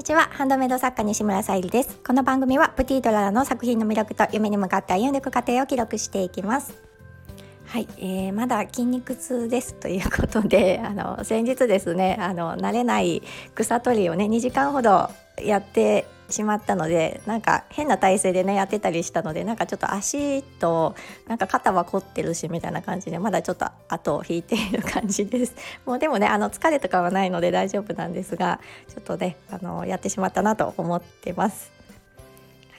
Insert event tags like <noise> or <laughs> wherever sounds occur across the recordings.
にちは。ハンドメイド作家西村さゆりです。この番組はプティドララの作品の魅力と夢に向かって歩んでいく過程を記録していきます。はい、えー、まだ筋肉痛ですということで <laughs> あの先日ですねあの慣れない草取りをね2時間ほどやってしまったのでなんか変な体勢でねやってたりしたのでなんかちょっと足となんか肩は凝ってるしみたいな感じでまだちょっと後を引いている感じです。<laughs> もうでもねあの疲れとかはないので大丈夫なんですがちょっとねあのやってしまったなと思ってます。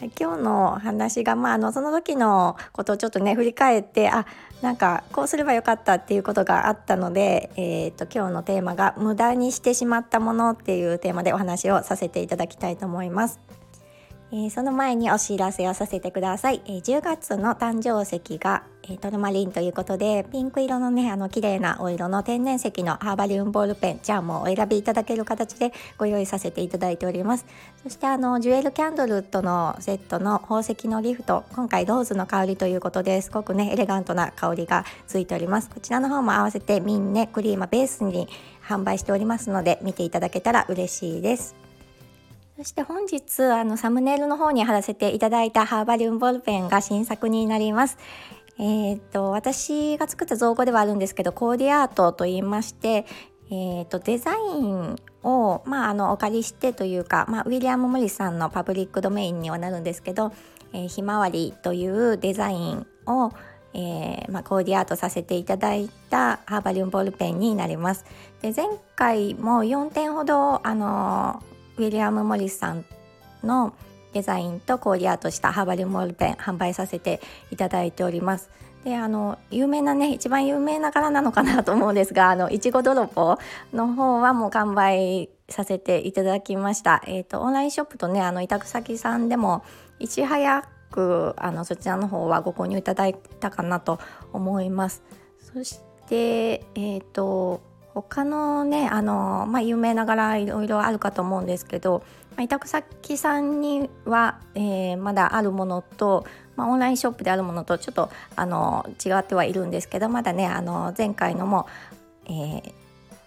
はい、今日の話が、まあ、あのその時のことをちょっとね振り返ってあなんかこうすればよかったっていうことがあったので、えーと、今日のテーマが「無駄にしてしまったもの」っていうテーマでお話をさせていただきたいと思います。えー、その前にお知らせをさせてください。えー、10月の誕生石が、えー、トルマリンということで、ピンク色のね、あの綺麗なお色の天然石のハーバリウムボールペン、じゃあもうお選びいただける形でご用意させていただいております。そしてあの、ジュエルキャンドルとのセットの宝石のギフト、今回ローズの香りということですごくね、エレガントな香りがついております。こちらの方も合わせてミンネ、クリーマベースに販売しておりますので、見ていただけたら嬉しいです。そして本日あのサムネイルの方に貼らせていただいたハーバリウムボールペンが新作になります。えーと、私が作った造語ではあるんですけどコーディアートと言いまして、えーと、デザインを、まあ、あのお借りしてというか、まあ、ウィリアム・モリスさんのパブリックドメインにはなるんですけど「えー、ひまわり」というデザインを、えーまあ、コーディアートさせていただいたハーバリウムボールペンになります。で前回も4点ほど、あのウィリアム・モリスさんのデザインとコーディアートしたハーバリモールペン販売させていただいております。であの有名なね一番有名な柄なのかなと思うんですがあのいちご泥棒の方はもう完売させていただきました。えっ、ー、とオンラインショップとねあの委託先さんでもいち早くあのそちらの方はご購入いただいたかなと思います。そしてえっ、ー、と他のねあの、まあ、有名な柄いろいろあるかと思うんですけど、まあ、委託先さんには、えー、まだあるものと、まあ、オンラインショップであるものとちょっとあの違ってはいるんですけどまだねあの前回のも、えー、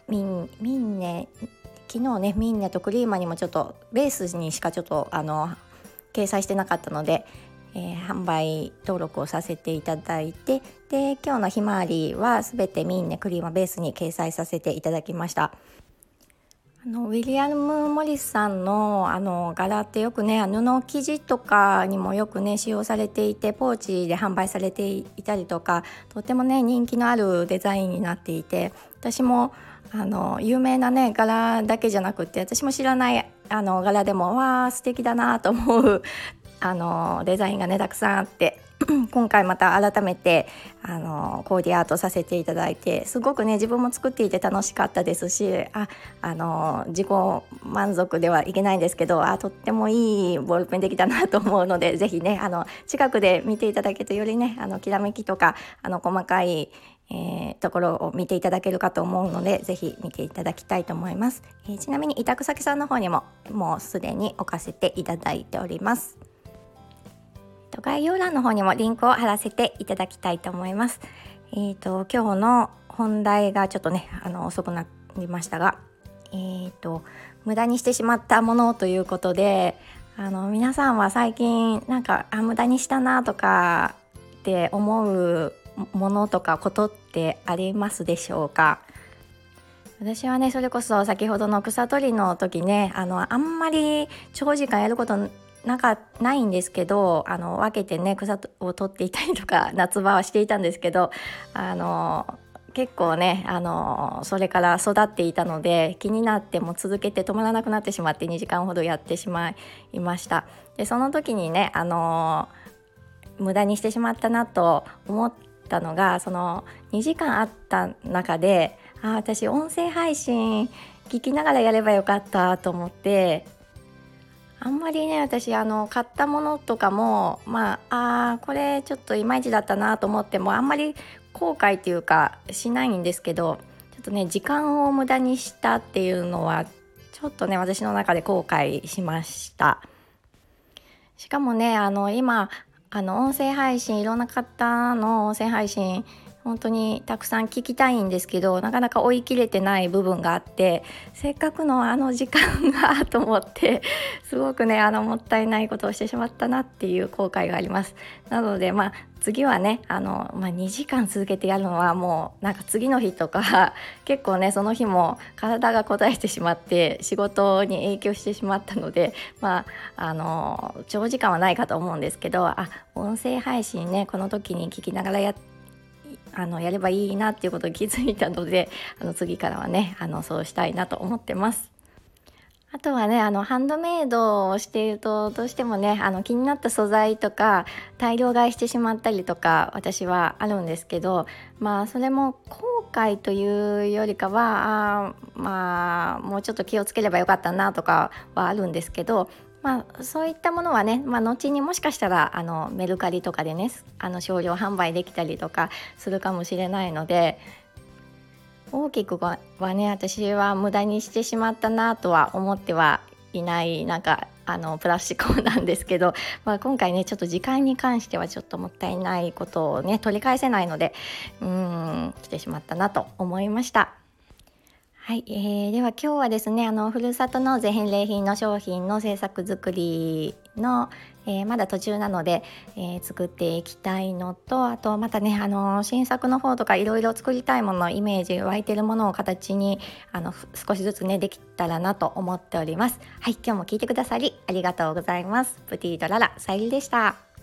ミンミンネ昨日ねミンネとクリーマにもちょっとベースにしかちょっとあの掲載してなかったので、えー、販売登録をさせていただいてで今日のひまわりは全てミンネクリーマベースに掲載させていただきました。あのウィリアム・モリスさんのあの柄ってよくね布生地とかにもよくね使用されていてポーチで販売されていたりとかとてもね人気のあるデザインになっていて私もあの有名なね柄だけじゃなくって私も知らないあの柄でもわあ素敵だなと思うあのデザインがねたくさんあって <clears throat> 今回また改めてあのコーディアートさせていただいてすごくね自分も作っていて楽しかったですしああの自己満足ではいけないんですけどあとってもいいボールペンできたなと思うので是非ねあの近くで見ていただけるとよりねあのきらめきとかあの細かいえー、ところを見ていただけるかと思うのでぜひ見ていただきたいと思います、えー、ちなみに委託先さんの方にももうすでに置かせていただいております。概要欄の方にもリンクを貼らせていただきたいと思います。えっ、ー、と今日の本題がちょっとねあの遅くなりましたが、えっ、ー、と無駄にしてしまったものということで、あの皆さんは最近なんかあ無駄にしたなとかって思うものとかことってありますでしょうか？私はねそれこそ先ほどの草取りの時ねあのあんまり長時間やることなかないんですけどあの分けてね草を取っていたりとか <laughs> 夏場はしていたんですけどあの結構ねあのそれから育っていたので気になっても続けて止まらなくなってしまって2時間ほどやってしまいました。でその時にねあの無駄にしてしまったなと思ったのがその2時間あった中であ私音声配信聞きながらやればよかったと思ってあんまりね私あの買ったものとかもまああこれちょっといまいちだったなと思ってもあんまり後悔っていうかしないんですけどちょっとね時間を無駄にしたっていうのはちょっとね私の中で後悔しました。しかもねあの今あの音声配信いろんな方の音声配信本当にたくさん聞きたいんですけどなかなか追い切れてない部分があってせっかくのあの時間がと思ってすごくねあのもったいないことをしてしまったなっていう後悔があります。なのでまあ次はねあの、まあ、2時間続けてやるのはもうなんか次の日とか結構ねその日も体がこたえてしまって仕事に影響してしまったのでまああの長時間はないかと思うんですけどあ音声配信ねこの時に聞きながらやってあのやればいいなっていうことに気づいたので <laughs> あの次からはねあのそうしたいなと思ってます。あとはねあのハンドメイドをしているとどうしてもねあの気になった素材とか大量買いしてしまったりとか私はあるんですけどまあそれも後悔というよりかはあまあもうちょっと気をつければよかったなとかはあるんですけどまあ、そういったものはね、まあ、後にもしかしたらあのメルカリとかでねあの少量販売できたりとかするかもしれないので大きくはね私は無駄にしてしまったなとは思ってはいないなんかあのプラスチックなんですけど、まあ、今回ねちょっと時間に関してはちょっともったいないことをね取り返せないのでうん来てしまったなと思いました。はい、えー、では今日はですねあのふるさと納税返礼品の商品の制作作りの、えー、まだ途中なので、えー、作っていきたいのとあとまたねあの新作の方とかいろいろ作りたいものイメージ湧いてるものを形にあの少しずつねできたらなと思っております。はい今日も聞いてくださりありがとうございます。プティとララさゆりでした。